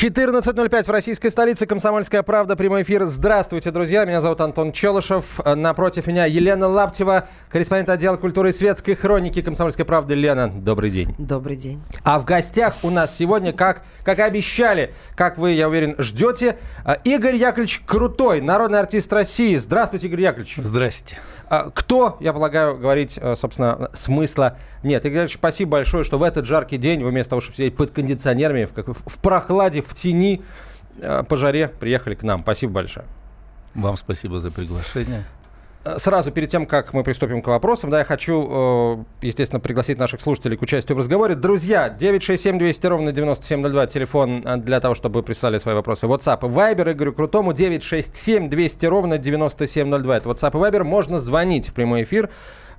14.05 в российской столице. Комсомольская правда. Прямой эфир. Здравствуйте, друзья. Меня зовут Антон Челышев. Напротив меня Елена Лаптева, корреспондент отдела культуры и светской хроники Комсомольской правды. Лена, добрый день. Добрый день. А в гостях у нас сегодня, как, как и обещали, как вы, я уверен, ждете, Игорь Яковлевич Крутой, народный артист России. Здравствуйте, Игорь Яковлевич. Здрасте. А, кто, я полагаю, говорить, э, собственно, смысла нет. Игорь Ильич, спасибо большое, что в этот жаркий день вместо того, чтобы сидеть под кондиционерами, в, в прохладе, в тени, э, по жаре приехали к нам. Спасибо большое. Вам спасибо за приглашение. Э, сразу перед тем, как мы приступим к вопросам, да, я хочу, естественно, пригласить наших слушателей к участию в разговоре. Друзья, 967 200 ровно 9702, телефон для того, чтобы вы прислали свои вопросы. WhatsApp и Viber Игорю Крутому 967 200 ровно 9702. Это WhatsApp и Viber. Можно звонить в прямой эфир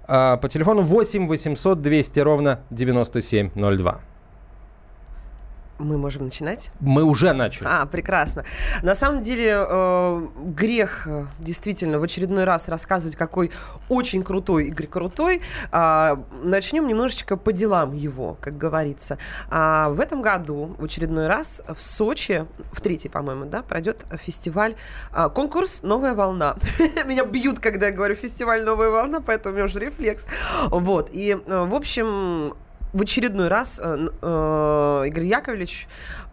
по телефону 8 800 200 ровно 9702 мы можем начинать? Мы уже начали. А, прекрасно. На самом деле, э, грех э, действительно в очередной раз рассказывать, какой очень крутой Игорь Крутой. Э, начнем немножечко по делам его, как говорится. А в этом году в очередной раз в Сочи, в третий, по-моему, да, пройдет фестиваль, э, конкурс «Новая волна». Меня бьют, когда я говорю фестиваль «Новая волна», поэтому у меня уже рефлекс. Вот. И, э, в общем, в очередной раз э, э, Игорь Яковлевич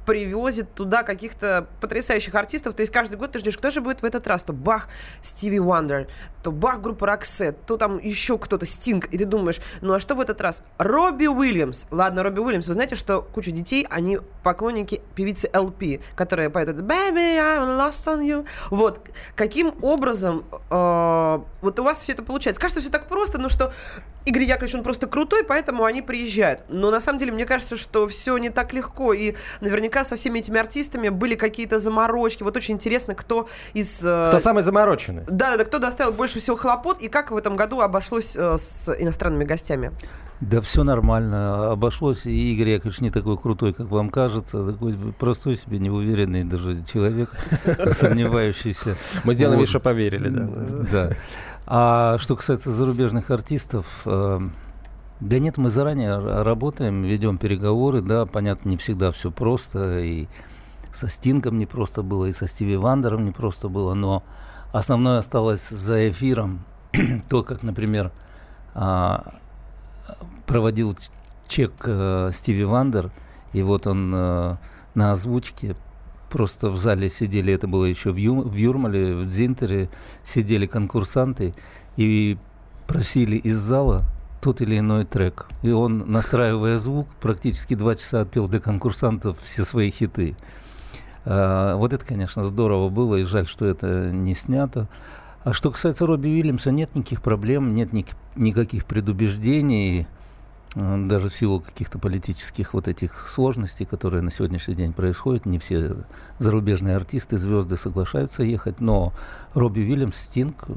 привозит туда каких-то потрясающих артистов. То есть каждый год ты ждешь, кто же будет в этот раз. То Бах, Стиви Уандер, то Бах, группа Роксет, то там еще кто-то, Стинг. И ты думаешь, ну а что в этот раз? Робби Уильямс. Ладно, Робби Уильямс. Вы знаете, что куча детей, они поклонники певицы LP, которая поет это Baby, I'm lost on you. Вот. Каким образом э, вот у вас все это получается? Кажется, все так просто, но что Игорь Яковлевич, он просто крутой, поэтому они приезжают. Но на самом деле, мне кажется, что все не так легко. И наверняка наверняка со всеми этими артистами были какие-то заморочки. Вот очень интересно, кто из... Э, кто самый замороченный. Да, да, кто доставил больше всего хлопот и как в этом году обошлось э, с иностранными гостями. Да все нормально, обошлось, и Игорь Яковлевич не такой крутой, как вам кажется, такой простой себе, неуверенный даже человек, сомневающийся. Мы сделали, что поверили, да. Да. А что касается зарубежных артистов, э, да нет, мы заранее работаем, ведем переговоры, да, понятно, не всегда все просто, и со Стингом не просто было, и со Стиви Вандером не просто было, но основное осталось за эфиром, то, как, например, а, проводил чек э, Стиви Вандер, и вот он э, на озвучке просто в зале сидели, это было еще в, Ю, в Юрмале, в Дзинтере, сидели конкурсанты и просили из зала тот или иной трек. И он, настраивая звук, практически два часа отпел для конкурсантов все свои хиты. А, вот это, конечно, здорово было, и жаль, что это не снято. А что касается Робби Уильямса, нет никаких проблем, нет ни, никаких предубеждений, даже в силу каких-то политических вот этих сложностей, которые на сегодняшний день происходят. Не все зарубежные артисты, звезды соглашаются ехать, но Робби Уильямс, Стинг,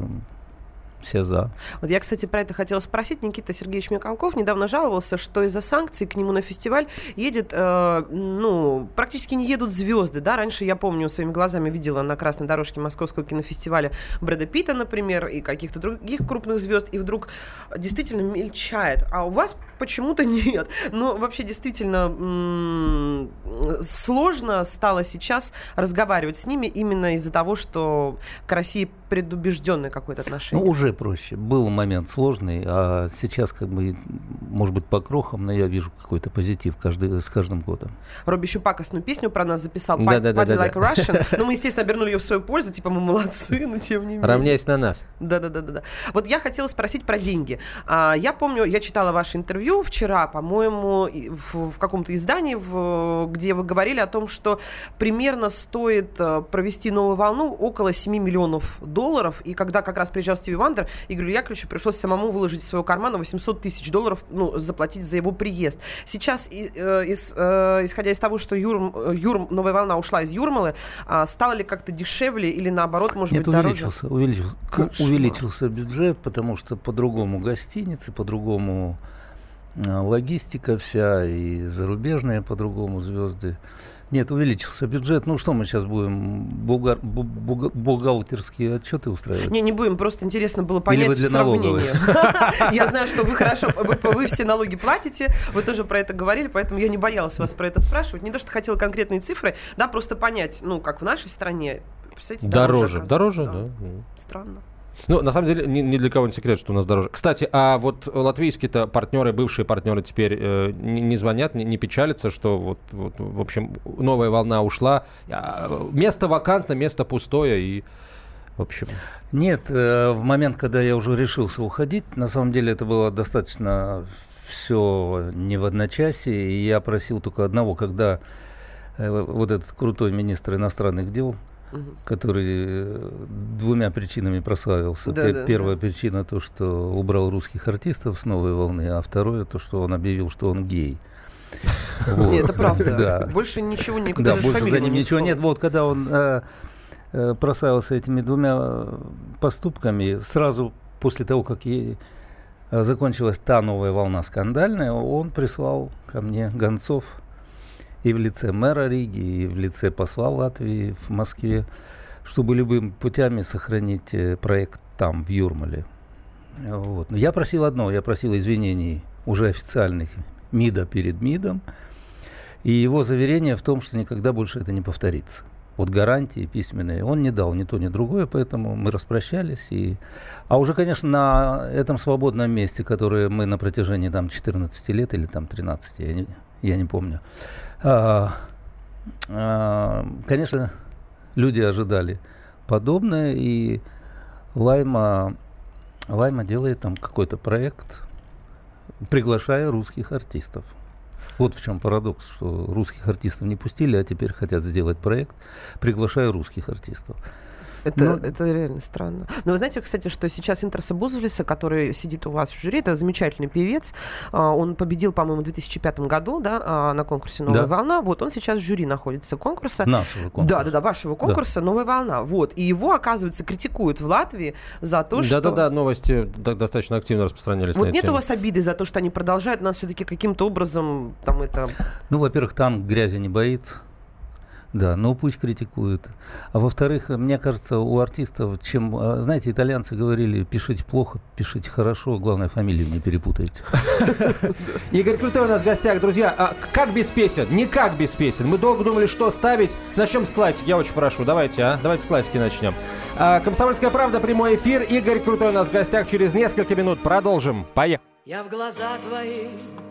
все за. Вот я, кстати, про это хотела спросить. Никита Сергеевич Микалков недавно жаловался, что из-за санкций к нему на фестиваль едет, э, ну, практически не едут звезды, да. Раньше, я помню, своими глазами видела на красной дорожке Московского кинофестиваля Брэда Питта, например, и каких-то других крупных звезд, и вдруг действительно мельчает. А у вас почему-то нет. Но вообще действительно сложно стало сейчас разговаривать с ними именно из-за того, что к России предубежденное какое-то отношение. Ну, уже проще. Был момент сложный, а сейчас как бы, может быть, по крохам, но я вижу какой-то позитив каждый, с каждым годом. Робби еще пакостную песню про нас записал, да, да, да, да, Like да. Russian. Но ну, мы, естественно, обернули ее в свою пользу, типа мы молодцы, но тем не менее. Равняясь на нас. Да-да-да. Вот я хотела спросить про деньги. А, я помню, я читала ваше интервью вчера, по-моему, в, в каком-то издании, в, где вы говорили о том, что примерно стоит э, провести новую волну около 7 миллионов долларов. И когда как раз приезжал Стиви Вандер, Игорю Яковлевичу пришлось самому выложить из своего кармана 800 тысяч долларов, ну, заплатить за его приезд. Сейчас, э, из, э, исходя из того, что Юрм, Юрм, новая волна ушла из Юрмалы, э, стало ли как-то дешевле или наоборот, может Нет, быть, увеличился, дороже? Увеличился, Кошмар. увеличился бюджет, потому что по-другому гостиницы, по-другому э, логистика вся и зарубежные по-другому звезды Нет, увеличился бюджет. Ну что мы сейчас будем булгар, бухгалтерские отчеты устраивать? Не, не будем. Просто интересно было понять Или сравнение. Я знаю, что вы хорошо, вы все налоги платите, вы тоже про это говорили, поэтому я не боялась вас про это спрашивать. Не то, что хотела конкретные цифры, да, просто понять, ну, как в нашей стране, дороже, дороже, да. Странно. Ну, на самом деле, ни, ни для кого не секрет, что у нас дороже. Кстати, а вот латвийские-то партнеры, бывшие партнеры теперь э, не, не звонят, не, не печалятся, что вот, вот, в общем, новая волна ушла. А, место вакантно, место пустое и... В общем. Нет, э, в момент, когда я уже решился уходить, на самом деле это было достаточно все не в одночасье, и я просил только одного, когда э, вот этот крутой министр иностранных дел угу. который э, двумя причинами прославился. Да, да, Первая да. причина то, что убрал русских артистов с новой волны, а второе то, что он объявил, что он гей. Нет, это правда. Да. Больше ничего никуда Да, больше за ним ничего нет. Вот когда он э, э, прославился этими двумя поступками, сразу после того, как закончилась та новая волна скандальная, он прислал ко мне гонцов и в лице мэра Риги, и в лице посла Латвии в Москве, чтобы любыми путями сохранить э, проект там, в Юрмале. Вот. Но я просил одно, я просил извинений уже официальных МИДа перед МИДом, и его заверение в том, что никогда больше это не повторится. Вот гарантии письменные он не дал ни то, ни другое, поэтому мы распрощались. И... А уже, конечно, на этом свободном месте, которое мы на протяжении там, 14 лет или там 13, я не, я не помню, а, а, конечно, люди ожидали подобное, и Лайма, Лайма делает там какой-то проект, приглашая русских артистов. Вот в чем парадокс, что русских артистов не пустили, а теперь хотят сделать проект, приглашая русских артистов. Это, ну, это реально странно. Но вы знаете, кстати, что сейчас Интерса Бузовлиса, который сидит у вас в жюри, это замечательный певец. А, он победил, по-моему, в 2005 году да, а, на конкурсе «Новая да. волна». Вот он сейчас в жюри находится конкурса. Нашего конкурса. Да, да, да, вашего конкурса да. «Новая волна». Вот. И его, оказывается, критикуют в Латвии за то, что... Да-да-да, новости достаточно активно распространялись Вот нет тему. у вас обиды за то, что они продолжают нас все-таки каким-то образом там это... Ну, во-первых, танк грязи не боится. Да, ну пусть критикуют. А во-вторых, мне кажется, у артистов, чем, а, знаете, итальянцы говорили, пишите плохо, пишите хорошо, главное, фамилию не перепутайте. Игорь Крутой у нас в гостях. Друзья, а как без песен? Никак без песен. Мы долго думали, что ставить. Начнем с классики, я очень прошу. Давайте, а? Давайте с классики начнем. А, Комсомольская правда, прямой эфир. Игорь Крутой у нас в гостях. Через несколько минут продолжим. Поехали. Я в глаза твои,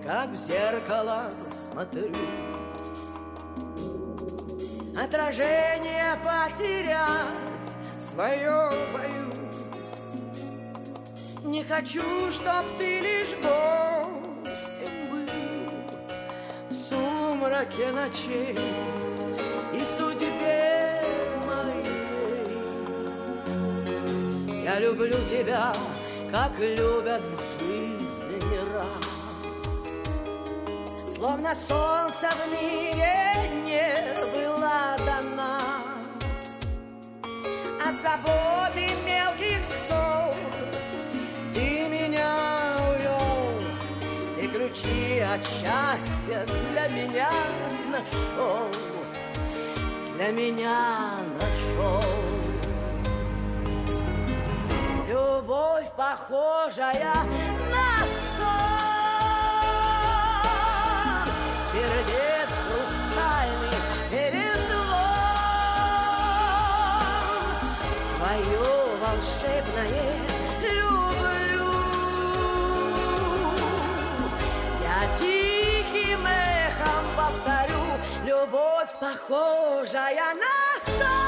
как в зеркало, смотрю. Отражение потерять свое боюсь. Не хочу, чтоб ты лишь гостем был В сумраке ночей. И судьбе моей Я люблю тебя, как любят в жизни раз. Словно солнце в мире не было до нас. От заботы мелких ссор Ты меня увел Ты ключи от счастья для меня нашел Для меня нашел. Любовь похожая на сон. Сердец волшебное люблю. Я тихим эхом повторю, любовь похожая на Культурные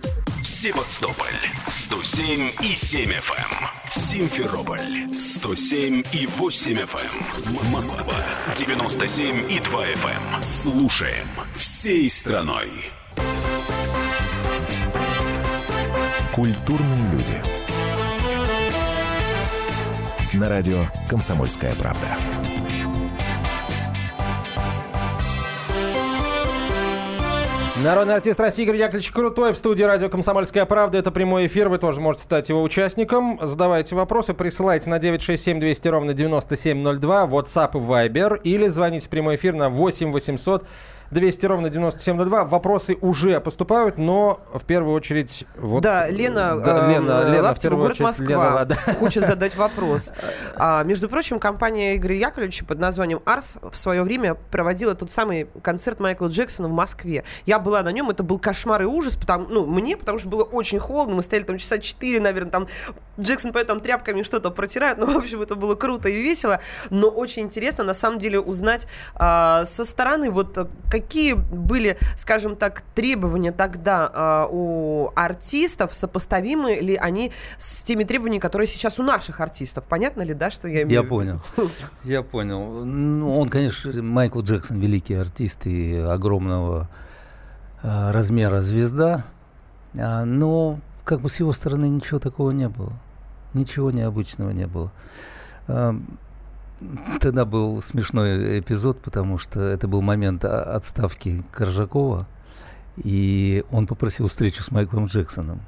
Эм. Севастополь 107 и 7 FM. Симферополь 107 и 8 FM. Москва 97 и 2 FM. Слушаем всей страной. Культурные люди. На радио «Комсомольская правда». Народный артист России Игорь Яковлевич Крутой в студии радио «Комсомольская правда». Это прямой эфир, вы тоже можете стать его участником. Задавайте вопросы, присылайте на 967 200 ровно 9702, WhatsApp и Viber, или звоните в прямой эфир на 8 800 200 ровно 9702. Вопросы уже поступают, но в первую очередь... Вот, да, Лена, да, э, Лена, Лена, в Лаптева, город очередь, Москва, Лена Лада. хочет задать вопрос. А, между прочим, компания Игоря Яковлевича под названием «Арс» в свое время проводила тот самый концерт Майкла Джексона в Москве. Я была на нем, это был кошмар и ужас, потому, ну, мне, потому что было очень холодно, мы стояли там часа четыре, наверное, там Джексон поэтому там тряпками что-то протирает, ну, в общем, это было круто и весело, но очень интересно, на самом деле, узнать а, со стороны, вот, какие были были, скажем так, требования тогда э, у артистов, сопоставимы ли они с теми требованиями, которые сейчас у наших артистов? Понятно ли, да, что я имею Я понял. Я понял. Ну, он, конечно, Майкл Джексон великий артист и огромного а, размера звезда, А, но как бы с его стороны ничего такого не было. Ничего необычного не было. Тогда был смешной эпизод, потому что это был момент отставки Коржакова, и он попросил встречу с Майклом Джексоном.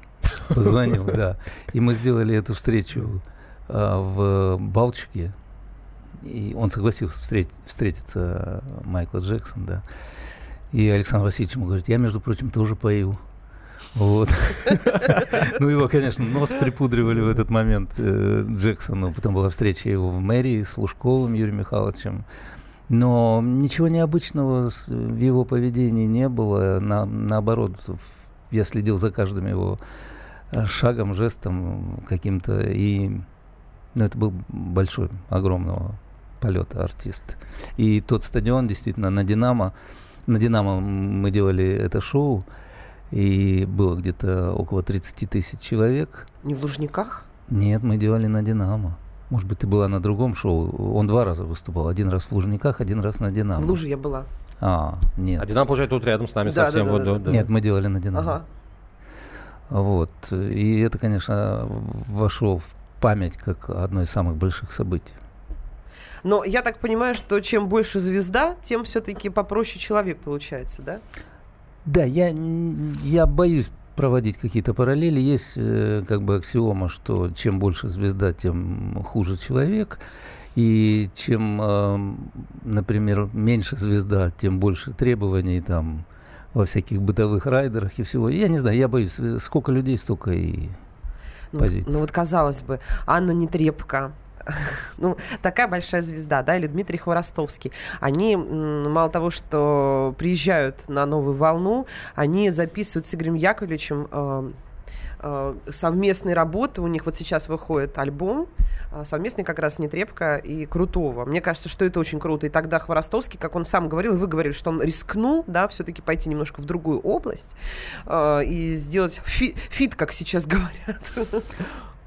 Позвонил, да. И мы сделали эту встречу а, в Балчуге. И он согласился встретить, встретиться, а, Майкл Джексон, да. И Александр Васильевич ему говорит, я, между прочим, тоже пою. Вот. Ну, его, конечно, нос припудривали в этот момент э, Джексону. Потом была встреча его в мэрии с Лужковым Юрием Михайловичем. Но ничего необычного в его поведении не было. На, наоборот, я следил за каждым его э, шагом, жестом каким-то. И ну, это был большой, огромного полета артист. И тот стадион, действительно, на «Динамо», на «Динамо» мы делали это шоу, и было где-то около 30 тысяч человек. Не в Лужниках? Нет, мы делали на «Динамо». Может быть, ты была на другом шоу. Он два раза выступал. Один раз в Лужниках, один раз на «Динамо». В Луже я была. А, нет. А Динамо, получается, тут рядом с нами Да, совсем. да, вот, да, да, да. да. Нет, мы делали на «Динамо». Ага. Вот. И это, конечно, вошло в память как одно из самых больших событий. Но я так понимаю, что чем больше звезда, тем все-таки попроще человек получается, да? Да, я, я боюсь проводить какие-то параллели. Есть э, как бы аксиома, что чем больше звезда, тем хуже человек. И чем, например, меньше звезда, тем больше требований там во всяких бытовых райдерах и всего. Я не знаю, я боюсь, э, сколько людей, столько и Ну, позиций. ну вот казалось бы, Анна Нетребко, ну, такая большая звезда, да, или Дмитрий Хворостовский, они мало того, что приезжают на новую волну, они записывают с Игорем Яковлевичем э, э, совместные работы. У них вот сейчас выходит альбом э, совместный как раз Нетребко и Крутого. Мне кажется, что это очень круто. И тогда Хворостовский, как он сам говорил, вы говорили, что он рискнул, да, все-таки пойти немножко в другую область э, и сделать фи- фит, как сейчас говорят.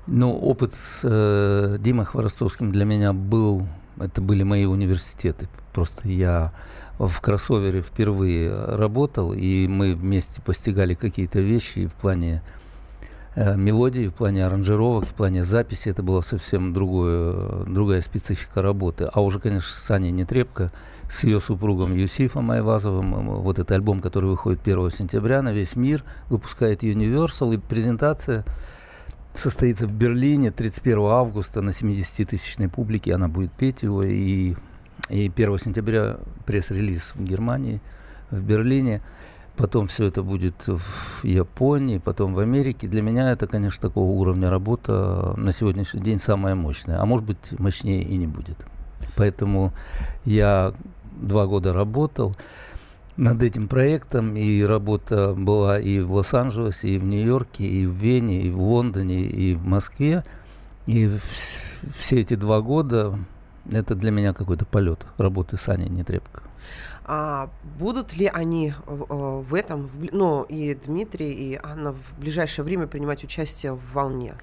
Ну, опыт с э, Димой Хворостовским для меня был, это были мои университеты. Просто я в кроссовере впервые работал, и мы вместе постигали какие-то вещи в плане э, мелодии, в плане аранжировок, в плане записи. Это была совсем другое, другая специфика работы. А уже, конечно, с Аней Нетребко, с ее супругом Юсифом Айвазовым, м, вот этот альбом, который выходит 1 сентября на весь мир, выпускает Universal, и презентация состоится в Берлине 31 августа на 70-тысячной публике. Она будет петь его. И, и 1 сентября пресс-релиз в Германии, в Берлине. Потом все это будет в Японии, потом в Америке. Для меня это, конечно, такого уровня работа на сегодняшний день самая мощная. А может быть, мощнее и не будет. Поэтому я два года работал. Над этим проектом, и работа была и в Лос-Анджелесе, и в Нью-Йорке, и в Вене, и в Лондоне, и в Москве. И все эти два года это для меня какой-то полет работы с Аней Нетребко. А будут ли они в, э, этом, ну и Дмитрий, и Анна в ближайшее время принимать участие в волне?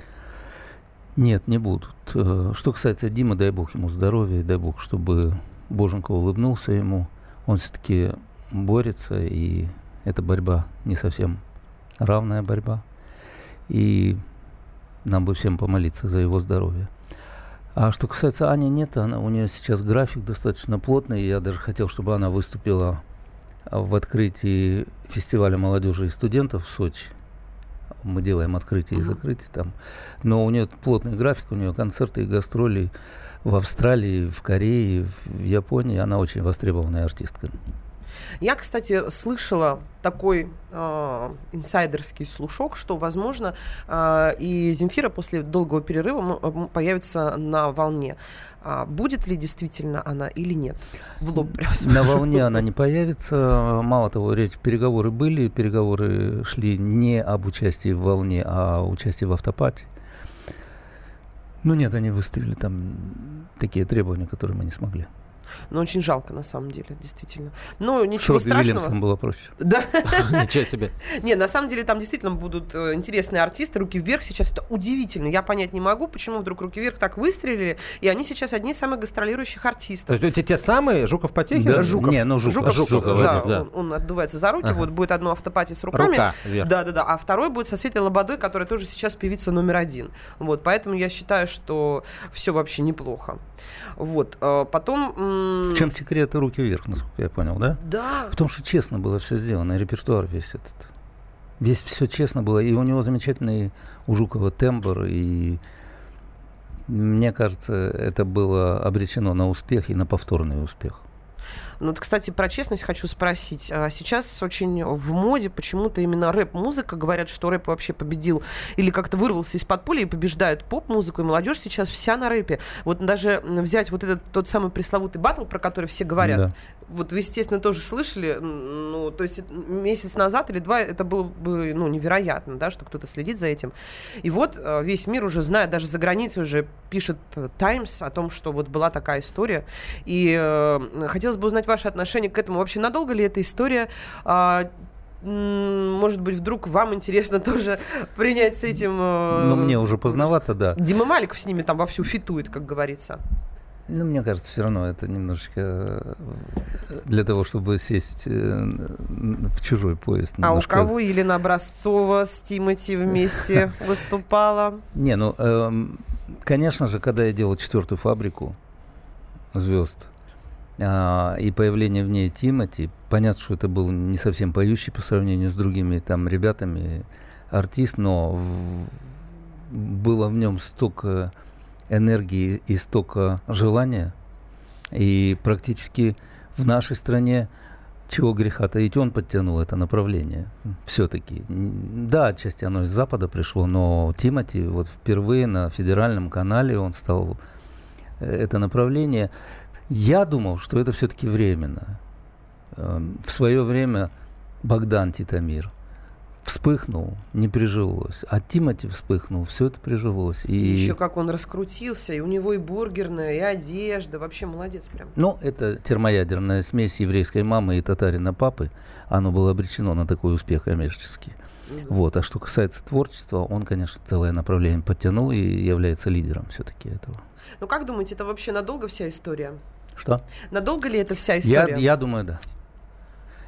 Нет, не будут. Э, что касается Димы, дай бог ему здоровья, дай бог, чтобы Боженко улыбнулся ему. Он все-таки борется, и эта борьба не совсем равная борьба. И нам бы всем помолиться за его здоровье. А что касается Ани, нет, она, у нее сейчас график достаточно плотный. Я даже хотел, чтобы она выступила в открытии фестиваля молодежи и студентов в Сочи. Мы делаем открытие uh-huh. и закрытие там. Но у нее плотный график, у нее концерты и гастроли в Австралии, в Корее, в Японии. Она очень востребованная артистка. Я, кстати, слышала такой э, инсайдерский слушок, что, возможно, э, и Земфира после долгого перерыва появится на волне. А будет ли действительно она или нет? В лоб На волне она не появится. Мало того, речь, переговоры были, переговоры шли не об участии в волне, а участии в автопате. Ну нет, они выставили там такие требования, которые мы не смогли. Но очень жалко, на самом деле, действительно. Но ничего С страшного. Вильямсом было проще. Да. Ничего себе. Не, на самом деле там действительно будут э, интересные артисты. Руки вверх сейчас это удивительно. Я понять не могу, почему вдруг руки вверх так выстрелили. И они сейчас одни из самых гастролирующих артистов. То есть эти те самые Жуков Потехин? Да, Жуков. Не, ну Жуков. Жуков, да. Он, отдувается за руки. Вот будет одно автопати с руками. Рука. Да, да, да. А второй будет со Светлой Лободой, которая тоже сейчас певица номер один. Вот, поэтому я считаю, что все вообще неплохо. Вот. Э, потом... В чем секрет руки вверх, насколько я понял, да? Да. В том, что честно было все сделано, репертуар весь этот. Весь все честно было. И у него замечательный у Жукова тембр. И мне кажется, это было обречено на успех и на повторный успех. Ну, вот, кстати, про честность хочу спросить. А сейчас очень в моде почему-то именно рэп-музыка. Говорят, что рэп вообще победил или как-то вырвался из-под поля и побеждает поп-музыку. И молодежь сейчас вся на рэпе. Вот даже взять вот этот тот самый пресловутый батл, про который все говорят. Да. Вот вы, естественно, тоже слышали. Ну, то есть месяц назад или два это было бы ну, невероятно, да, что кто-то следит за этим. И вот э, весь мир уже знает, даже за границей уже пишет Times о том, что вот была такая история. И э, хотелось бы узнать ваше отношение к этому? Вообще надолго ли эта история? А, может быть, вдруг вам интересно тоже принять с этим... Э, ну, мне уже поздновато, да. Дима Маликов с ними там вовсю фитует, как говорится. Ну, мне кажется, все равно это немножечко э, для того, чтобы сесть э, в чужой поезд. Немножко... А у кого Елена Образцова с Тимати вместе выступала? Не, ну, эм, конечно же, когда я делал четвертую фабрику звезд, а, и появление в ней Тимати, понятно, что это был не совсем поющий по сравнению с другими там ребятами артист, но в, было в нем столько энергии и столько желания, и практически в нашей стране чего греха таить, он подтянул это направление все-таки. Да, отчасти оно из Запада пришло, но Тимати вот впервые на федеральном канале он стал э, это направление. Я думал, что это все-таки временно. Эм, в свое время Богдан Титамир вспыхнул, не прижилось. А Тимати вспыхнул, все это прижилось. И... и еще как он раскрутился, и у него и бургерная, и одежда. Вообще молодец прям. Ну, это термоядерная смесь еврейской мамы и татарина папы. Оно было обречено на такой успех коммерческий. Угу. Вот. А что касается творчества, он, конечно, целое направление подтянул и является лидером все-таки этого. Ну, как думаете, это вообще надолго вся история? Что? Надолго ли это вся история? Я, я думаю, да.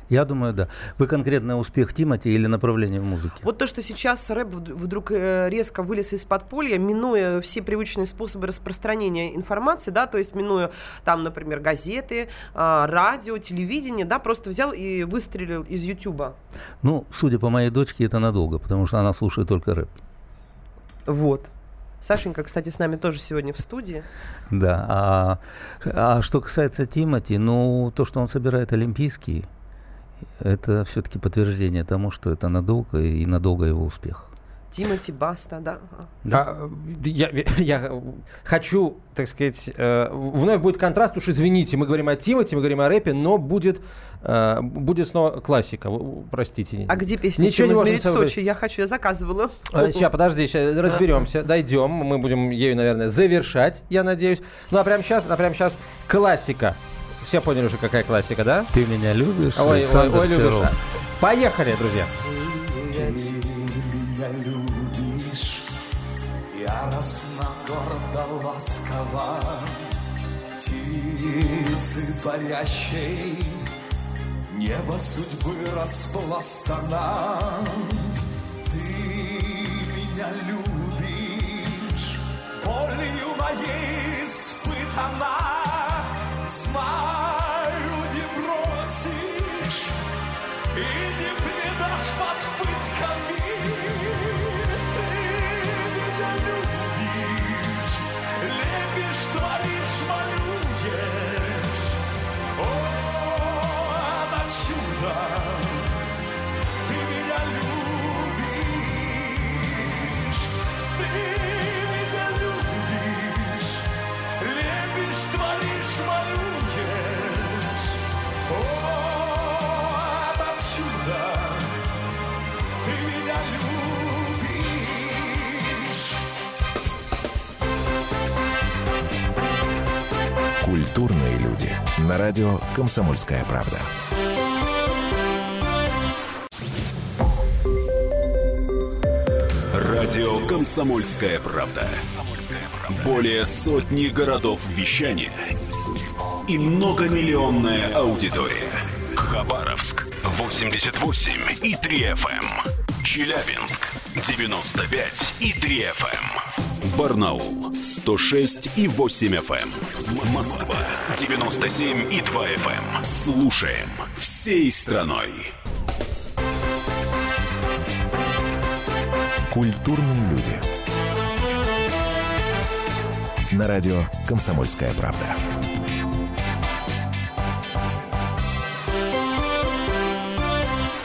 Я думаю, да. Вы конкретно успех Тимати или направление в музыке? Вот то, что сейчас рэп вдруг э, резко вылез из подполья, минуя все привычные способы распространения информации, да, то есть минуя там, например, газеты, а, радио, телевидение, да, просто взял и выстрелил из Ютуба. Ну, судя по моей дочке, это надолго, потому что она слушает только рэп. Вот. Сашенька, кстати, с нами тоже сегодня в студии. Да. А, а что касается Тимати, ну, то, что он собирает олимпийские, это все-таки подтверждение тому, что это надолго и надолго его успех. Тимати, Баста, да. А, я, я хочу, так сказать, э, вновь будет контраст, уж извините, мы говорим о Тимати, мы говорим о рэпе, но будет, э, будет снова классика, простите. А где песня Ничего «Чем не можем измерить собой- Сочи»? Я хочу, я заказывала. Сейчас, подожди, сейчас разберемся, дойдем, мы будем ею, наверное, завершать, я надеюсь. Ну а прямо сейчас, а прямо сейчас классика. Все поняли уже, какая классика, да? Ты меня любишь, Ой, ой, Александр ой, любишь. Серов. а. Поехали, друзья. Меня любишь, яростно, гордо, ласково, птицы парящей, небо судьбы распластана. Ты меня любишь, болью моей испытана, знаю, Культурные люди. На радио «Комсомольская правда». Радио «Комсомольская правда». Более сотни городов вещания и многомиллионная аудитория. Хабаровск 88 и 3 FM. Челябинск 95 и 3 FM. Барнаул 106 и 8 FM. Москва 97 и 2 FM. Слушаем всей страной. Культурные люди. На радио «Комсомольская правда».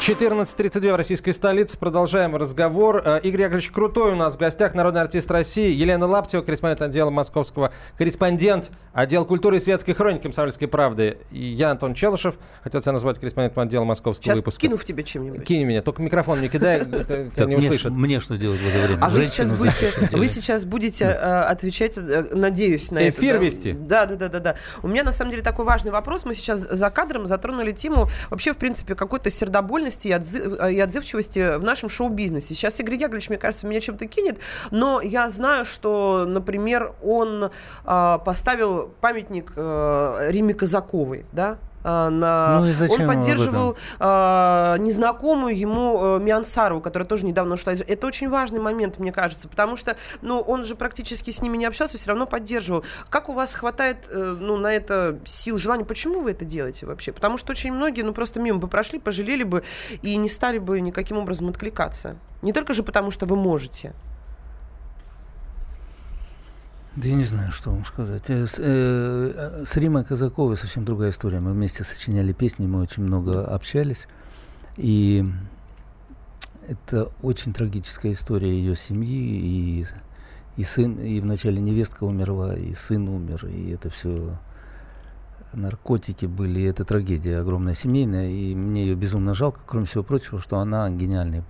Четырнадцать тридцать две в российской столице. Продолжаем разговор. Э, Игорь Яковлевич Крутой у нас в гостях, народный артист России. Елена Лаптева, корреспондент отдела московского, корреспондент отдела культуры и светской хроники «Комсомольской правды». И я, Антон Челышев, хотел тебя назвать корреспондентом отдела московского Сейчас выпуска. кину в тебя чем-нибудь. Кинь меня, только микрофон не кидай, тебя не услышат. мне что делать в это время? А вы сейчас будете, вы сейчас будете э, отвечать, э, надеюсь, на это. Эфир вести? Да, да, да, да, да. У меня на самом деле такой важный вопрос. Мы сейчас за кадром затронули тему вообще, в принципе, какой-то сердобольности и, отзы- и отзывчивости в нашем шоу-бизнесе. Сейчас Игорь Яковлевич, мне кажется, меня чем-то кинет, но я знаю, что, например, он а, поставил памятник а, Риме Казаковой, да? А, на... Ну и зачем он поддерживал а, незнакомую ему э, Миансарову, которая тоже недавно ушла. из- Это очень важный момент, мне кажется, потому что, ну, он же практически с ними не общался, все равно поддерживал. Как у вас хватает, э, ну, на это сил, желания? Почему вы это делаете вообще? Потому что очень многие, ну, просто мимо бы прошли, пожалели бы и не стали бы никаким образом откликаться. Не только же потому, что вы можете. Да я не знаю, что вам сказать. Э, С, э, с Римой Казаковой совсем другая история. Мы вместе сочиняли песни, мы очень много общались. И это очень трагическая история ее семьи. И, и сын, и вначале невестка умерла, и сын умер. И это все наркотики были. И это трагедия огромная семейная. И мне ее безумно жалко, кроме всего прочего, что она гениальная,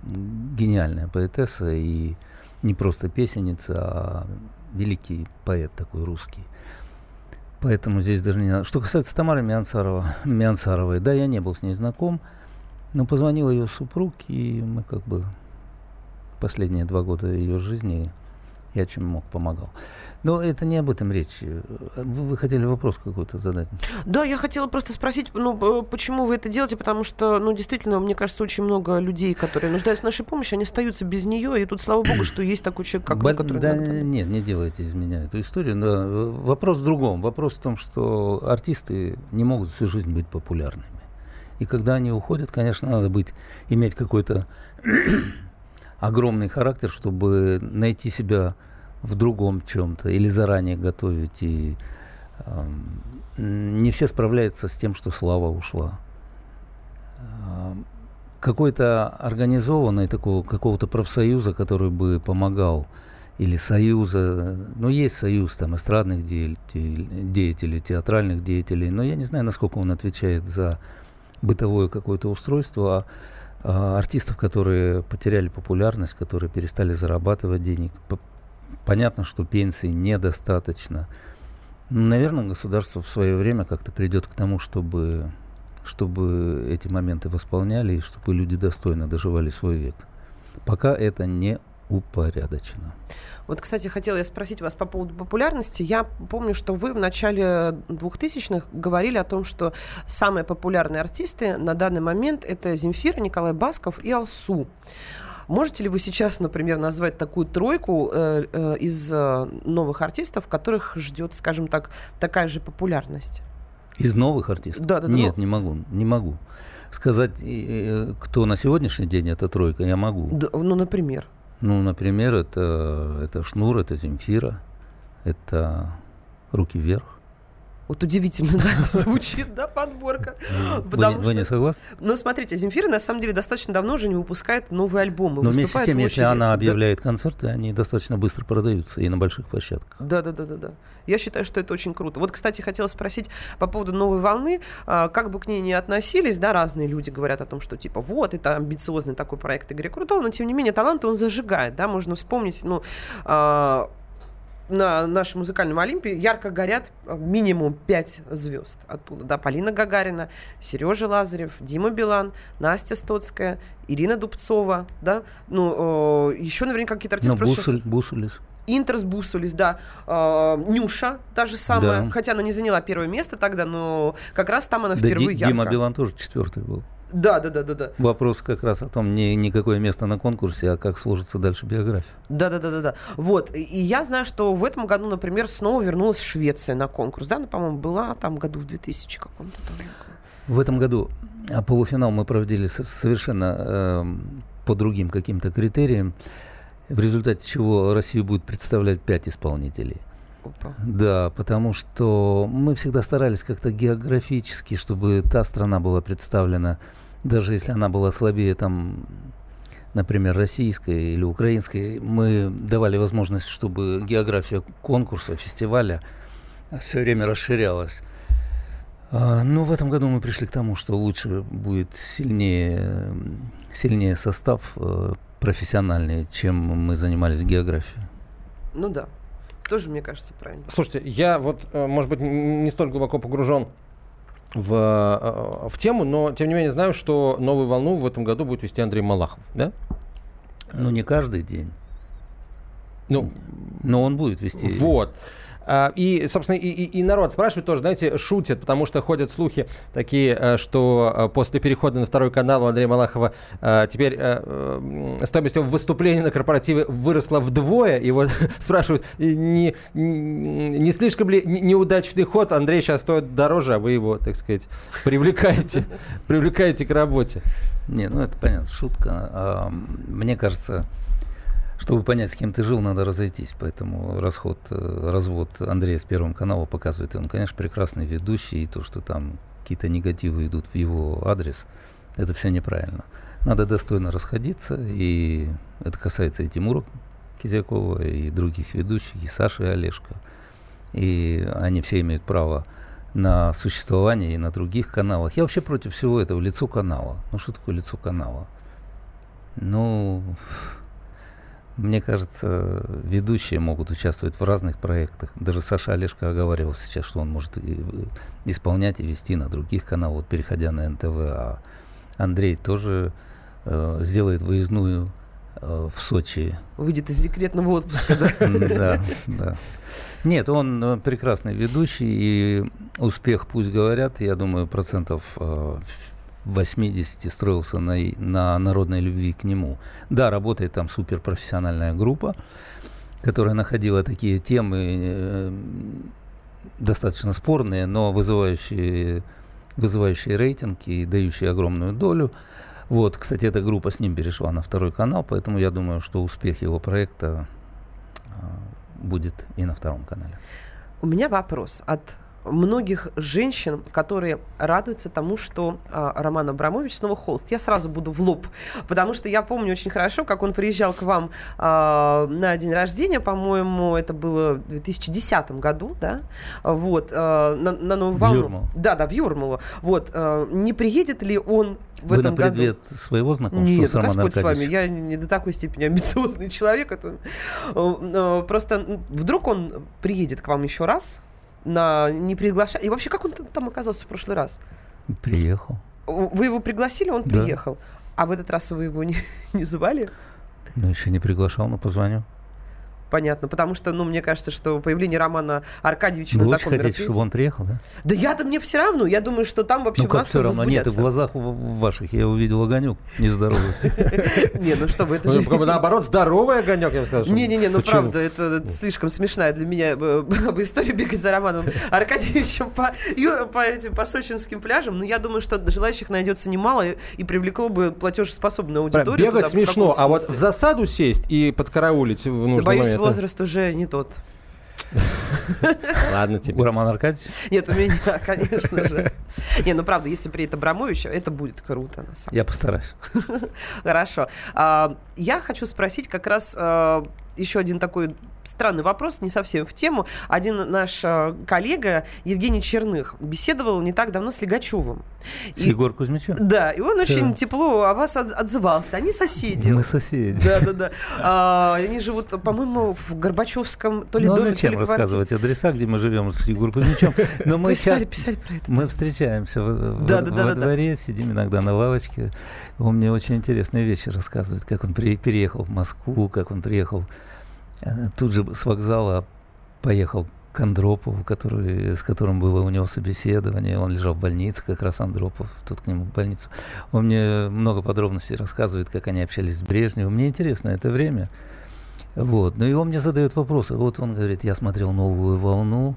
гениальная поэтесса и не просто песенница, а великий поэт такой русский. Поэтому здесь даже не надо. Что касается Тамары Миансарова, Миансаровой, да, я не был с ней знаком, но позвонил ее супруг, и мы как бы последние два года ее жизни я чем мог помогал. Но это не об этом речь. Вы, вы хотели вопрос какой-то задать? Да, я хотела просто спросить, ну, почему вы это делаете, потому что, ну, действительно, мне кажется, очень много людей, которые нуждаются в нашей помощи, они остаются без нее, и тут, слава богу, что есть такой человек, как вы, Боль- который... да, иногда- нет, не делайте из меня эту историю. Но э, вопрос в другом. Вопрос в том, что артисты не могут всю жизнь быть популярными. И когда они уходят, конечно, надо быть, иметь какой-то огромный характер, чтобы найти себя в другом чем-то или заранее готовить. И эм, не все справляются с тем, что слава ушла. Эм, какой-то организованной такого какого-то профсоюза, который бы помогал или союза, ну есть союз там эстрадных деятелей, деятелей, театральных деятелей, но я не знаю, насколько он отвечает за бытовое какое-то устройство, а артистов, которые потеряли популярность, которые перестали зарабатывать денег. Понятно, что пенсии недостаточно. Ну, Наверное, государство в свое время как-то придет к тому, чтобы, чтобы эти моменты восполняли и чтобы люди достойно доживали свой век. Пока это не упорядочено. Вот, кстати, хотела я спросить вас по поводу популярности. Я помню, что вы в начале 2000-х говорили о том, что самые популярные артисты на данный момент это Земфира, Николай Басков и Алсу. Можете ли вы сейчас, например, назвать такую тройку э, э, из э, новых артистов, которых ждет, скажем так, такая же популярность? Из новых артистов? Да, да, да, Нет, не могу, не могу. Сказать, э, кто на сегодняшний день эта тройка, я могу. Да, ну, например. Ну, например, это, это Шнур, это Земфира, это Руки вверх. Вот удивительно, да, звучит, да, подборка. Вы, Потому вы не что- согласны? Ну, смотрите, Земфира, на самом деле, достаточно давно уже не выпускает новые альбомы. Но вместе с тем, если она объявляет концерты, они достаточно быстро продаются и на больших площадках. Да, да, да, да, да. Я считаю, что это очень круто. Вот, кстати, хотела спросить по поводу новой волны, а, как бы к ней ни относились, да, разные люди говорят о том, что типа вот это амбициозный такой проект Игоря Крутого, но тем не менее талант он зажигает, да, можно вспомнить, ну. На нашем музыкальном Олимпе ярко горят а, минимум пять звезд оттуда. Да, Полина Гагарина, Сережа Лазарев, Дима Билан, Настя Стоцкая, Ирина Дубцова, да, ну, э, еще наверняка какие-то артисты. Ну, Бусуль, Бусулис. Интерс Бусулис, да. А, Нюша, та же самая. Да. Хотя она не заняла первое место тогда, но как раз там она Да, впервые Ди- ярко. Дима Билан тоже четвертый был. Да, да, да, да, да. Вопрос как раз о том, не, не какое место на конкурсе, а как сложится дальше биография. Да, да, да, да, да. Вот. И я знаю, что в этом году, например, снова вернулась Швеция на конкурс. Да, она, по-моему, была там году в 2000 каком-то там. В этом году а, полуфинал мы проводили со- совершенно эм, по другим каким-то критериям, в результате чего Россию будет представлять пять исполнителей. Опа. Да, потому что мы всегда старались как-то географически, чтобы та страна была представлена, даже если она была слабее там, например, российской или украинской, мы давали возможность, чтобы география конкурса, фестиваля все время расширялась. А, Но в этом году мы пришли к тому, что лучше будет сильнее, сильнее состав э, профессиональный, чем мы занимались географией. Ну да. Тоже, мне кажется, правильно. Слушайте, я вот, э, может быть, не столь глубоко погружен в, э, в тему, но тем не менее знаю, что новую волну в этом году будет вести Андрей Малахов, да? Ну, не каждый день, Ну, но он будет вести. Вот. А, И, собственно, и, и- и народ спрашивает тоже, знаете, шутит, потому что ходят слухи такие, э, что э, после перехода на второй канал у Андрея Малахова э, теперь стоимость его выступления на корпоративе выросла вдвое. И вот спрашивают, не, не слишком ли не- неудачный ход? Андрей сейчас стоит дороже, а вы его, так сказать, привлекаете, привлекаете к работе. Не, ну это понятно, шутка. Мне кажется, чтобы понять, с кем ты жил, надо разойтись. Поэтому расход, э, развод Андрея с Первым канала показывает. Он, конечно, прекрасный ведущий, и то, что там какие-то негативы идут в его адрес, это все неправильно. Надо достойно расходиться, и это касается и Тимура Кизякова, и других ведущих, и Саши и Олежка. И они все имеют право на существование и на других каналах. Я вообще против всего этого. Лицо канала. Ну что такое лицо канала? Ну, мне кажется, ведущие могут участвовать в разных проектах. Даже Саша Олешко оговаривал сейчас, что он может и, исполнять и вести на других каналах, вот переходя на НТВ. А Андрей тоже э, сделает выездную э, в Сочи Выйдет из декретного отпуска, да? Да, да. Нет, он э, прекрасный ведущий, и успех, пусть говорят, я думаю, процентов э, 80 строился на, на народной любви к нему. Да, работает там суперпрофессиональная группа, которая находила такие темы э, достаточно спорные, но вызывающие, вызывающие рейтинг и дающие огромную долю. Вот, кстати, эта группа с ним перешла на второй канал, поэтому я думаю, что успех его проекта а, будет и на втором канале. У меня вопрос от многих женщин, которые радуются тому, что а, Роман Абрамович снова холст. Я сразу буду в лоб, потому что я помню очень хорошо, как он приезжал к вам а, на день рождения, по-моему, это было в 2010 году, да, вот, а, на, на Новую волну. Юрмалу. Да, да, в Юрмалу. Вот, а, не приедет ли он в Вы этом на году? предмет своего знакомства Нет, с Романом Господь с вами, я не до такой степени амбициозный человек. Это, э, э, просто вдруг он приедет к вам еще раз, на, не приглашая. И вообще, как он там оказался в прошлый раз? Приехал. Вы его пригласили, он Да. приехал. А в этот раз вы его не, не звали? Но еще не приглашал, но позвоню. Понятно, потому что, ну, мне кажется, что появление Романа Аркадьевича Вы на таком хотите, мероприятии... чтобы он приехал, да? Да я-то мне все равно. Я думаю, что там вообще Ну как все равно? Нет, и в глазах ваших я увидел огонек нездоровый. Не, ну что вы, это же... Ну, Наоборот, здоровый огонек, я бы сказал. Не-не-не, ну правда, это слишком смешная для меня э, была бы история бегать за Романом Аркадьевичем по, этим, по сочинским пляжам. Но я думаю, что желающих найдется немало и, и привлекло бы платежеспособную аудиторию. Бегать смешно, а вот в засаду сесть и подкараулить в нужный момент. Возраст уже не тот. Ладно У тебе. Романа Аркадьевича? Нет, у меня, конечно же. Не, ну правда, если приедет Абрамович, это будет круто, на самом Я постараюсь. Хорошо. А, Я хочу спросить как раз а, еще один такой странный вопрос, не совсем в тему. Один наш а, коллега Евгений Черных беседовал не так давно с Легачевым. С И- Егор Кузьмичем? Да, и он Да. очень тепло о вас от- отзывался. Они соседи. Мы соседи. Да, да, да. А, Они живут, по-моему, в Горбачевском то ли Ну а доме, то зачем рассказывать адреса, где мы живем с Егором Кузьмичем? Но мы Писали, писали про это. Мы встречаемся в- в- Да, да, да, во да, да. дворе, сидим иногда на лавочке. Он мне очень интересные вещи рассказывает, как он при- переехал в Москву, как он приехал э, тут же с вокзала, поехал к Андропову, который, с которым было у него собеседование. Он лежал в больнице, как раз Андропов, тут к нему в больницу. Он мне много подробностей рассказывает, как они общались с Брежневым. Мне интересно это время. Вот. Но и он мне задает вопросы. Вот он говорит, я смотрел новую волну,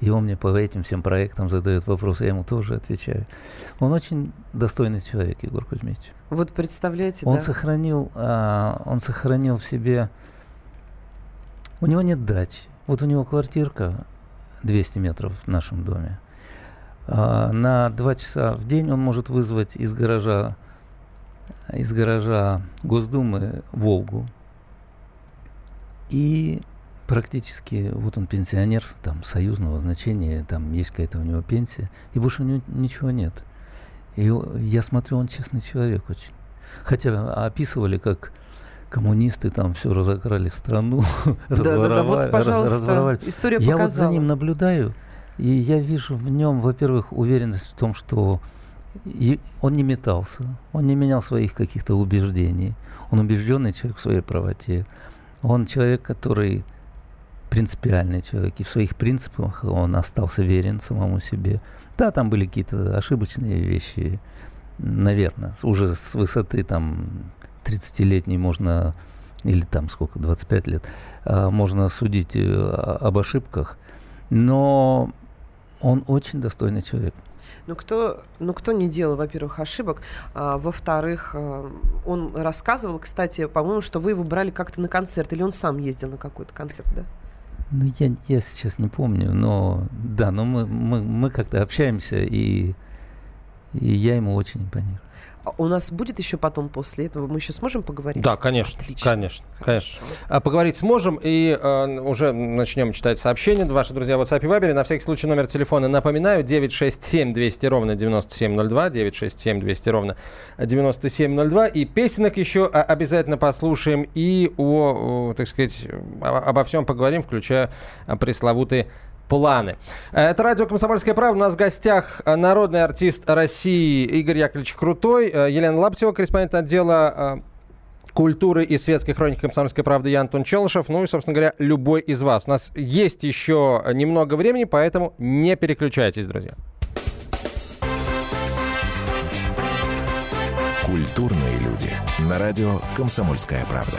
и он мне по этим всем проектам задает вопросы, я ему тоже отвечаю. Он очень достойный человек, Егор Кузьмич. Вот представляете, Он да? сохранил, а, он сохранил в себе. У него нет дачи. Вот у него квартирка 200 метров в нашем доме. А, на два часа в день он может вызвать из гаража из гаража Госдумы Волгу. И практически, вот он пенсионер, там, союзного значения, там есть какая-то у него пенсия, и больше у него ничего нет. И я смотрю, он честный человек очень. Хотя описывали, как коммунисты там все разокрали страну, Да, да, да, разворовали- вот, раз- пожалуйста, разворовали. история Я вот за ним наблюдаю, и я вижу в нем, во-первых, уверенность в том, что и он не метался, он не менял своих каких-то убеждений. Он убежденный человек в своей правоте. Он человек, который принципиальный человек, и в своих принципах он остался верен самому себе. Да, там были какие-то ошибочные вещи, наверное, уже с высоты там 30-летней можно, или там сколько, 25 лет, а, можно судить э, об ошибках, но он очень достойный человек. Ну кто, ну кто не делал, во-первых, ошибок, а, во-вторых, а, он рассказывал, кстати, по-моему, что вы его брали как-то на концерт, или он сам ездил на какой-то концерт, да? Ну, я, я сейчас не помню, но да, но мы, мы, мы как-то общаемся, и, и я ему очень импонирую. А У нас будет еще потом после этого, мы еще сможем поговорить? Да, конечно, Отлично. конечно, Хорошо. конечно. А, Поговорить сможем и э, уже начнем читать сообщения. Ваши друзья в WhatsApp и Viber. На всякий случай номер телефона напоминаю. 967 200 ровно 9702. 967 200 ровно 9702. И песенок еще обязательно послушаем. И о, так сказать, обо всем поговорим, включая пресловутые планы. Это радио «Комсомольская правда». У нас в гостях э, народный артист России Игорь Яковлевич Крутой, э, Елена Лаптева, корреспондент отдела э, культуры и светской хроники «Комсомольской правды» я Антон Челышев. Ну и, собственно говоря, любой из вас. У нас есть еще немного времени, поэтому не переключайтесь, друзья. Культурные люди. На радио «Комсомольская правда».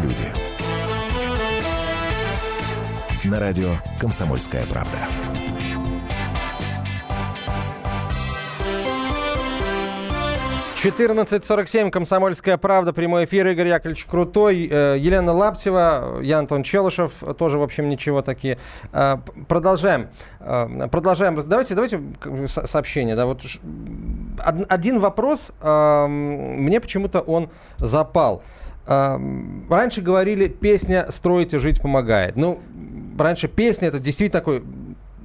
На радио «Комсомольская правда». Четырнадцать сорок семь. Комсомольская правда. Прямой эфир. Игорь Яковлевич Крутой. э, Елена Лаптева. Я Антон Челышев. Тоже, в общем, ничего такие. Э, Продолжаем. Э, Продолжаем. Давайте, давайте сообщение. Да, вот один вопрос. э, Мне почему-то он запал. Эм, Раньше говорили, песня «Строить и жить помогает». Ну, раньше песня это действительно такой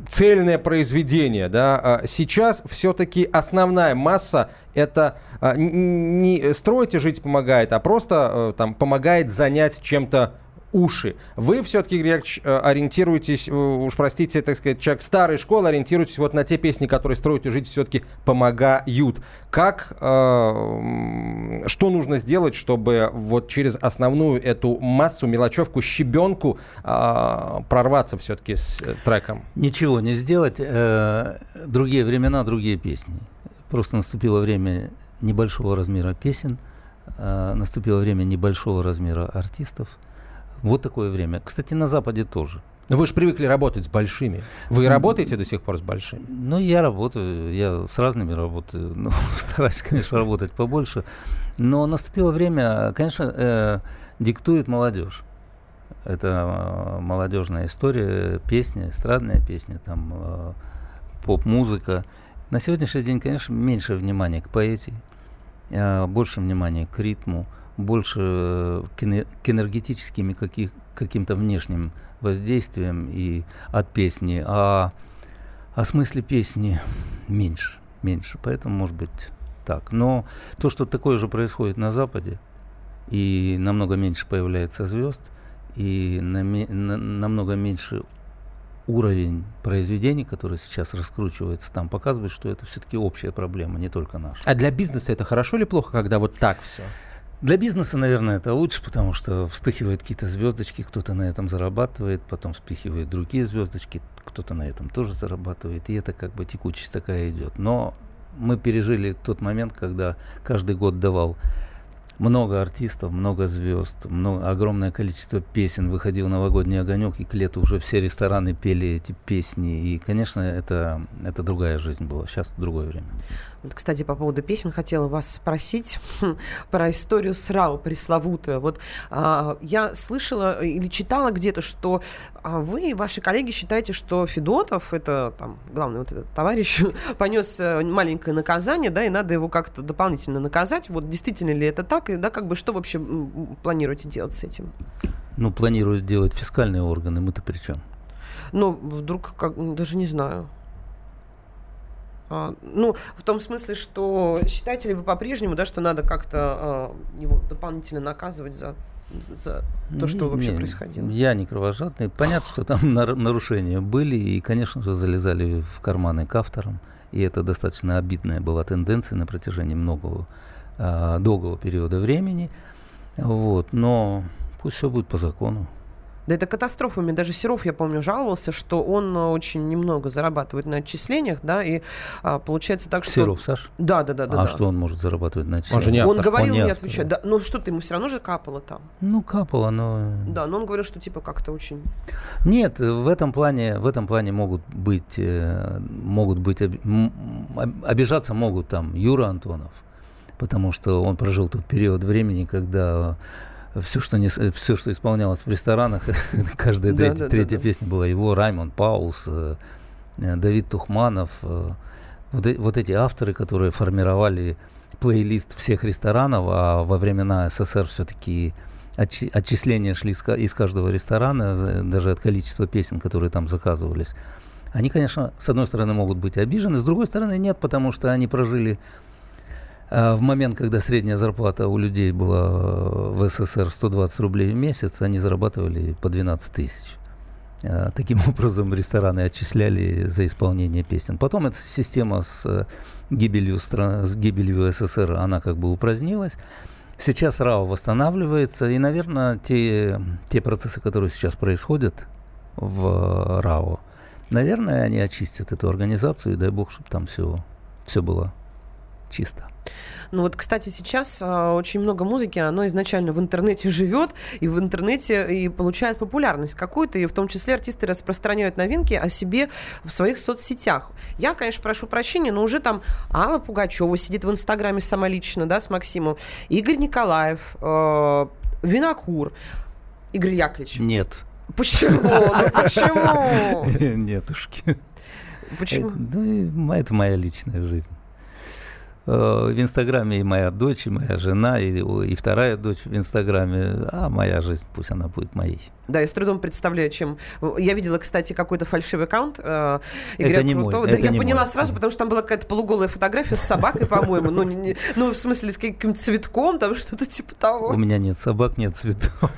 цельное произведение, да, А сейчас все-таки основная масса это а, не строить и жить помогает, а просто э, там помогает занять чем-то уши. Вы все-таки, Игорь э, ориентируетесь, э, уж простите, так сказать, человек старой школы, ориентируетесь вот на те песни, которые строить и жить все-таки помогают. Как, э, что нужно сделать, чтобы вот через основную эту массу, мелочевку, щебенку а, прорваться все-таки с э, треком? Ничего не сделать. э, Другие времена, другие песни. Просто наступило время небольшого размера песен, э, наступило время небольшого размера артистов. Вот такое время. Кстати, на Западе тоже. Вы же привыкли работать с большими. Вы работаете до сих пор с большими? Ну, я работаю, я с разными работаю, ну, стараюсь, конечно, работать побольше. Но наступило время, конечно, э, диктует молодежь. Это э, молодежная история, песня, эстрадная песня, там э, поп-музыка. На сегодняшний день, конечно, меньше внимания к поэзии, э, больше внимания к ритму, больше э, к, эне- к энергетическим каких, каким-то внешним воздействиям и от песни, а о смысле песни меньше, меньше. Поэтому, может быть, так. Но то, что такое же происходит на Западе, и намного меньше появляется звезд, и наме- на- намного меньше уровень произведений, который сейчас раскручивается там, показывает, что это все-таки общая проблема, не только наша. А для бизнеса это хорошо или плохо, когда вот так все? Для бизнеса, наверное, это лучше, потому что вспыхивают какие-то звездочки, кто-то на этом зарабатывает, потом вспыхивают другие звездочки, кто-то на этом тоже зарабатывает, и это как бы текучесть такая идет. Но мы пережили тот момент, когда каждый год давал много артистов, много звезд, много, огромное количество песен, выходил новогодний огонек, и к лету уже все рестораны пели эти песни. И, конечно, это, это другая жизнь была. Сейчас другое время. Кстати, по поводу песен хотела вас спросить про историю с Рау пресловутую. Вот а, я слышала или читала где-то, что а, вы и ваши коллеги считаете, что Федотов, это там главный вот этот товарищ, понес э, маленькое наказание, да, и надо его как-то дополнительно наказать. Вот действительно ли это так, и да, как бы что вообще планируете делать с этим? Ну, планируют делать фискальные органы, мы-то при чем? Ну, вдруг, как, м, даже не знаю. А, ну, в том смысле, что считаете ли вы по-прежнему, да, что надо как-то а, его дополнительно наказывать за, за то, что Не- вообще не, происходило? Я не кровожадный. Понятно, что там нар- нарушения были, и, конечно же, залезали в карманы к авторам. И это достаточно обидная была тенденция на протяжении многого, а, долгого периода времени. Вот. Но пусть все будет по закону. Да это катастрофа. Мне даже Серов, я помню, жаловался, что он а, очень немного зарабатывает на отчислениях, да, и а, получается так, что... Серов, Саш? Да, да, да, да. а да. что он может зарабатывать на Он же не отчислениях? Он автор. говорил, Он не мне автор, отвечать. да. Да, ну что-то ему все равно же капало там. Ну, капало, но... Да, но он говорил, что типа как-то очень... Нет, в этом плане, в этом плане могут быть, э, могут быть, обижаться могут там Юра Антонов, потому что он прожил тот период времени, когда все, что, не, все, что исполнялось в ресторанах, каждая Да, третья, да, третья да. песня была его, Раймонд Паулс, э, э, Давид Тухманов, э, вот, э- вот эти авторы, которые формировали плейлист всех ресторанов, а во времена СССР все-таки отчи- отчисления шли из ка- из каждого ресторана, даже от количества песен, которые там заказывались. Они, конечно, с одной стороны могут быть обижены, с другой стороны нет, потому что они прожили в момент, когда средняя зарплата у людей была э, в СССР 120 рублей в месяц, они зарабатывали по 12 тысяч. А, Таким образом, рестораны отчисляли за исполнение песен. Потом эта система с э, гибелью, стран, с гибелью СССР, она как бы упразднилась. Сейчас РАО восстанавливается, и, наверное, те, те процессы, которые сейчас происходят в РАО, наверное, они очистят эту организацию, и дай бог, чтобы там все, все было чисто. Ну вот, кстати, сейчас а, очень много музыки, оно изначально в интернете живет, и в интернете и получает популярность какую-то, и в том числе артисты распространяют новинки о себе в своих соцсетях. Я, конечно, прошу прощения, но уже там Алла Пугачева сидит в Инстаграме сама лично, да, с Максимом, Игорь Николаев, э, Винокур, Игорь Яковлевич. Нет. Почему? Ну почему? Нетушки. Почему? Э, Ну, это моя личная жизнь. Э, В Инстаграме и моя дочь, и моя жена, и, и вторая дочь в Инстаграме. А моя жизнь, пусть она будет моей. Да, я с трудом представляю, чем... Я видела, кстати, какой-то фальшивый аккаунт э, Игоря Это не мой, Крутого. это да, я не поняла мой. сразу, потому что там была какая-то полуголая фотография с собакой, по-моему. Ну, не- ну, в смысле, с каким-то цветком, там что-то типа У того. меня нет собак, нет цветов.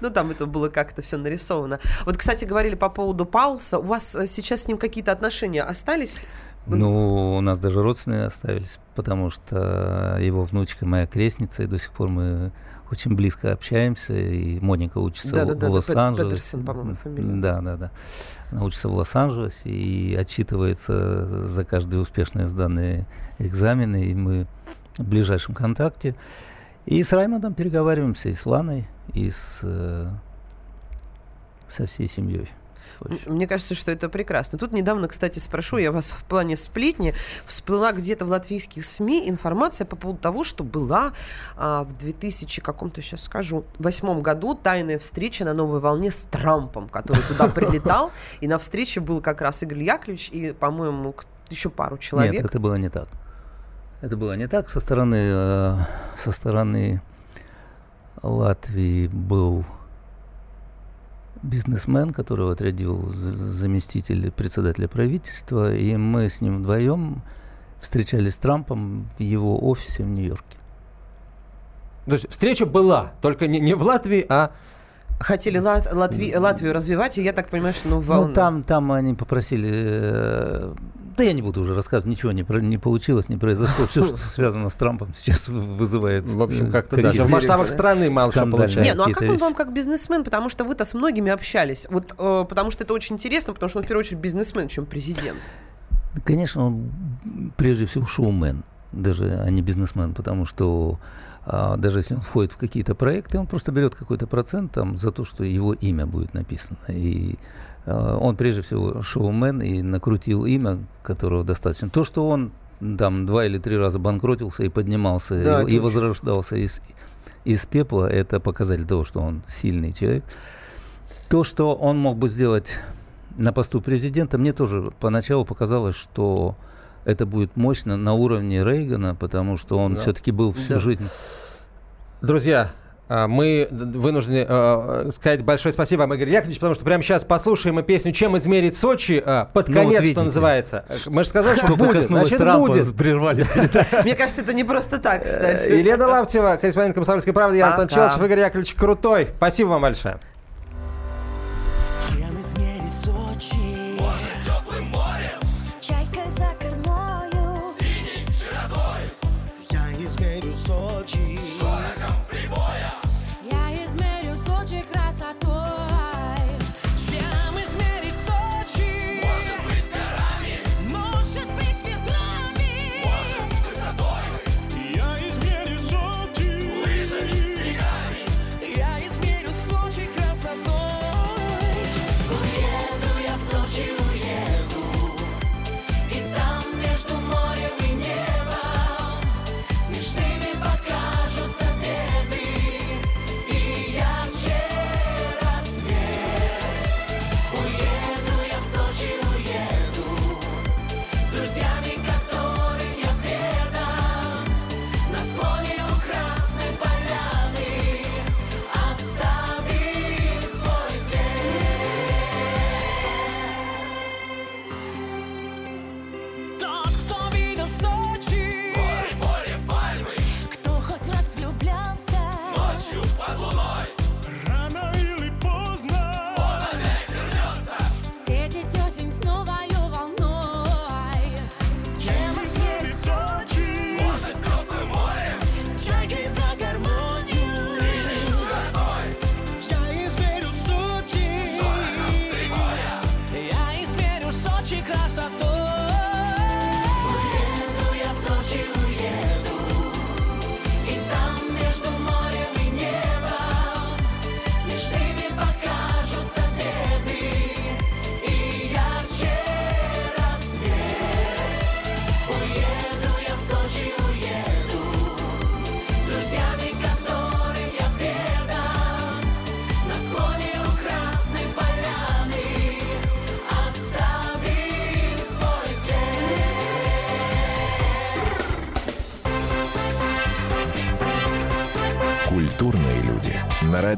Ну, там это было как-то все нарисовано. Вот, кстати, говорили по поводу Паулса. У вас э, сейчас с ним какие-то отношения остались? Ну, у нас даже родственные оставились, потому что его внучка моя крестница, и до сих пор мы очень близко общаемся, и Моника учится в- Да-да-да, в да, Лос-Анджелесе. Петерсон, по-моему, фамилия. Да, да, да. Она учится в Лос-Анджелесе и отчитывается за каждый успешно сданные экзамены, и мы в ближайшем контакте. И с Раймондом переговариваемся, и с Ланой, и с, э, со всей семьей. М- Мне кажется, что это прекрасно. Тут недавно, кстати, спрошу я вас в плане сплетни. Всплыла где-то в латвийских СМИ информация по поводу того, что была а, в 2000, каком-то сейчас скажу, восьмом году тайная встреча на новой волне с Трампом, который туда прилетал. И на встрече был как раз Игорь Яковлевич и, по-моему, еще пару человек. Нет, это было не так. Это было не так. Со стороны, э, со стороны Латвии был бизнесмен, которого отрядил заместитель председателя правительства, и мы с ним вдвоем встречались с Трампом в его офисе в Нью-Йорке. То есть встреча была, только не, не в Латвии, а... Хотели Лат- Латви- Латвию развивать, и я так понимаю, что ну, волна. Ну, там, там они попросили... Да я не буду уже рассказывать, ничего не, про- не получилось, не произошло. Все, что связано с Трампом, сейчас вызывает... В общем, э, как-то да, в масштабах страны мало что получается. Не, ну а как он вам как бизнесмен? Потому что вы-то с многими общались. Вот э, потому что это очень интересно, потому что он в первую очередь бизнесмен, чем президент. Конечно, он прежде всего шоумен, даже, а не бизнесмен, потому что а, даже если он входит в какие-то проекты, он просто берет какой-то процент там за то, что его имя будет написано. И он прежде всего шоумен и накрутил имя, которого достаточно. То, что он там два или три раза банкротился и поднимался, Да, и, и возрождался из, из пепла, это показатель того, что он сильный человек. То, что он мог бы сделать на посту президента, мне тоже поначалу показалось, что это будет мощно на уровне Рейгана, потому что он Да. все-таки был всю Да. жизнь. Друзья, мы д- вынуждены э, сказать большое спасибо вам, Игорь Яковлевич, потому что прямо сейчас послушаем мы песню «Чем измерить Сочи» а, под Ну, конец, вот что называется. Э, Мы же сказали, что будет, значит Трампа, будет. прервали. Мне кажется, это не просто так, кстати. Э, Елена Лавтева, корреспондент «Комсомольской правды», я Антон. Челчев, Игорь Яковлевич Крутой. Спасибо вам большое. Чем измерить Сочи?